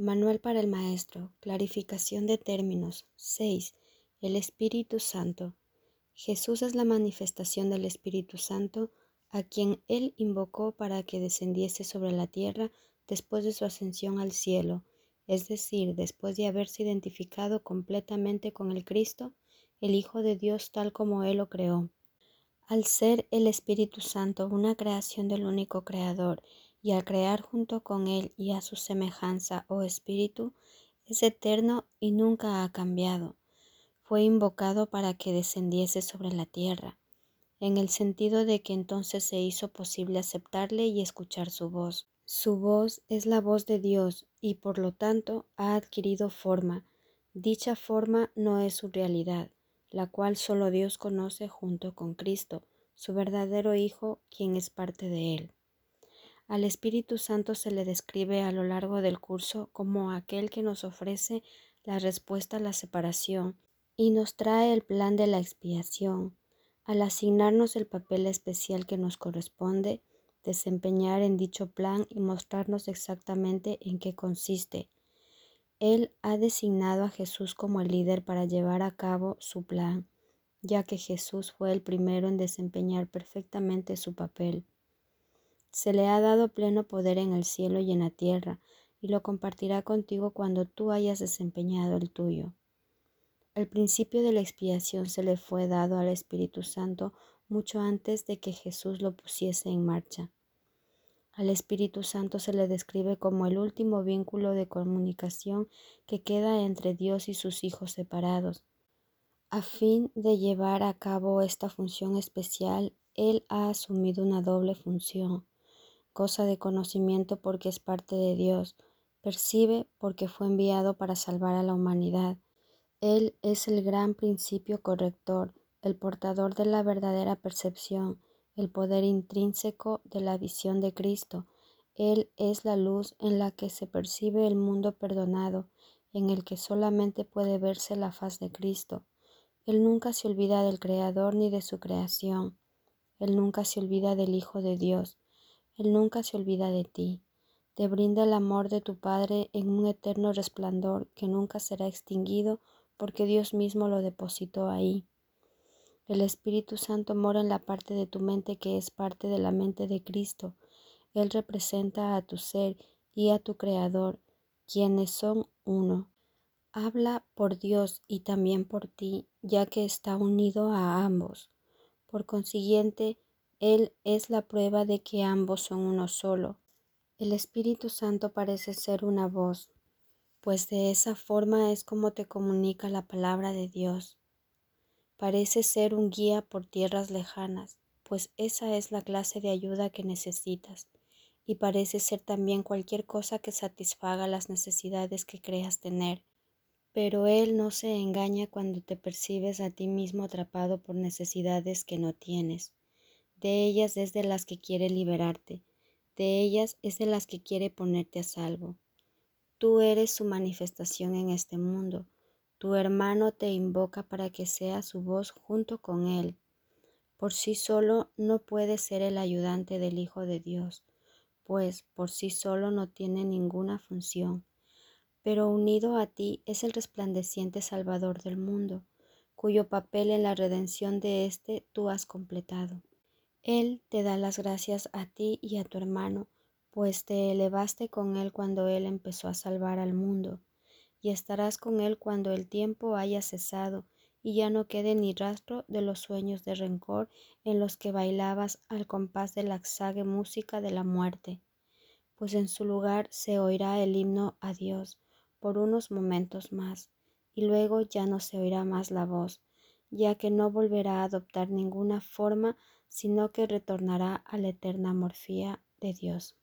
Manual para el Maestro. Clarificación de términos. 6. El Espíritu Santo. Jesús es la manifestación del Espíritu Santo a quien Él invocó para que descendiese sobre la tierra después de su ascensión al cielo, es decir, después de haberse identificado completamente con el Cristo, el Hijo de Dios tal como Él lo creó. Al ser el Espíritu Santo una creación del único Creador y al crear junto con Él y a su semejanza oh Espíritu, es eterno y nunca ha cambiado. Fue invocado para que descendiese sobre la tierra, en el sentido de que entonces se hizo posible aceptarle y escuchar su voz. Su voz es la voz de Dios y por lo tanto ha adquirido forma. Dicha forma no es su realidad, la cual solo Dios conoce junto con Cristo, su verdadero Hijo, quien es parte de Él. Al Espíritu Santo se le describe a lo largo del curso como aquel que nos ofrece la respuesta a la separación y nos trae el plan de la expiación, al asignarnos el papel especial que nos corresponde desempeñar en dicho plan y mostrarnos exactamente en qué consiste. Él ha designado a Jesús como el líder para llevar a cabo su plan, ya que Jesús fue el primero en desempeñar perfectamente su papel. Se le ha dado pleno poder en el cielo y en la tierra, y lo compartirá contigo cuando tú hayas desempeñado el tuyo. El principio de la expiación se le fue dado al Espíritu Santo mucho antes de que Jesús lo pusiese en marcha. Al Espíritu Santo se le describe como el último vínculo de comunicación que queda entre Dios y sus hijos separados. A fin de llevar a cabo esta función especial, Él ha asumido una doble función cosa de conocimiento porque es parte de Dios, percibe porque fue enviado para salvar a la humanidad. Él es el gran principio corrector, el portador de la verdadera percepción, el poder intrínseco de la visión de Cristo. Él es la luz en la que se percibe el mundo perdonado, en el que solamente puede verse la faz de Cristo. Él nunca se olvida del Creador ni de su creación. Él nunca se olvida del Hijo de Dios. Él nunca se olvida de ti. Te brinda el amor de tu Padre en un eterno resplandor que nunca será extinguido porque Dios mismo lo depositó ahí. El Espíritu Santo mora en la parte de tu mente que es parte de la mente de Cristo. Él representa a tu ser y a tu Creador, quienes son uno. Habla por Dios y también por ti, ya que está unido a ambos. Por consiguiente, él es la prueba de que ambos son uno solo. El Espíritu Santo parece ser una voz, pues de esa forma es como te comunica la palabra de Dios. Parece ser un guía por tierras lejanas, pues esa es la clase de ayuda que necesitas, y parece ser también cualquier cosa que satisfaga las necesidades que creas tener. Pero Él no se engaña cuando te percibes a ti mismo atrapado por necesidades que no tienes. De ellas es de las que quiere liberarte, de ellas es de las que quiere ponerte a salvo. Tú eres su manifestación en este mundo. Tu hermano te invoca para que seas su voz junto con él. Por sí solo no puede ser el ayudante del Hijo de Dios, pues por sí solo no tiene ninguna función. Pero unido a ti es el resplandeciente Salvador del mundo, cuyo papel en la redención de éste tú has completado. Él te da las gracias a ti y a tu hermano, pues te elevaste con Él cuando Él empezó a salvar al mundo, y estarás con Él cuando el tiempo haya cesado y ya no quede ni rastro de los sueños de rencor en los que bailabas al compás de la exague música de la muerte, pues en su lugar se oirá el himno a Dios por unos momentos más, y luego ya no se oirá más la voz, ya que no volverá a adoptar ninguna forma sino que retornará a la eterna morfía de Dios.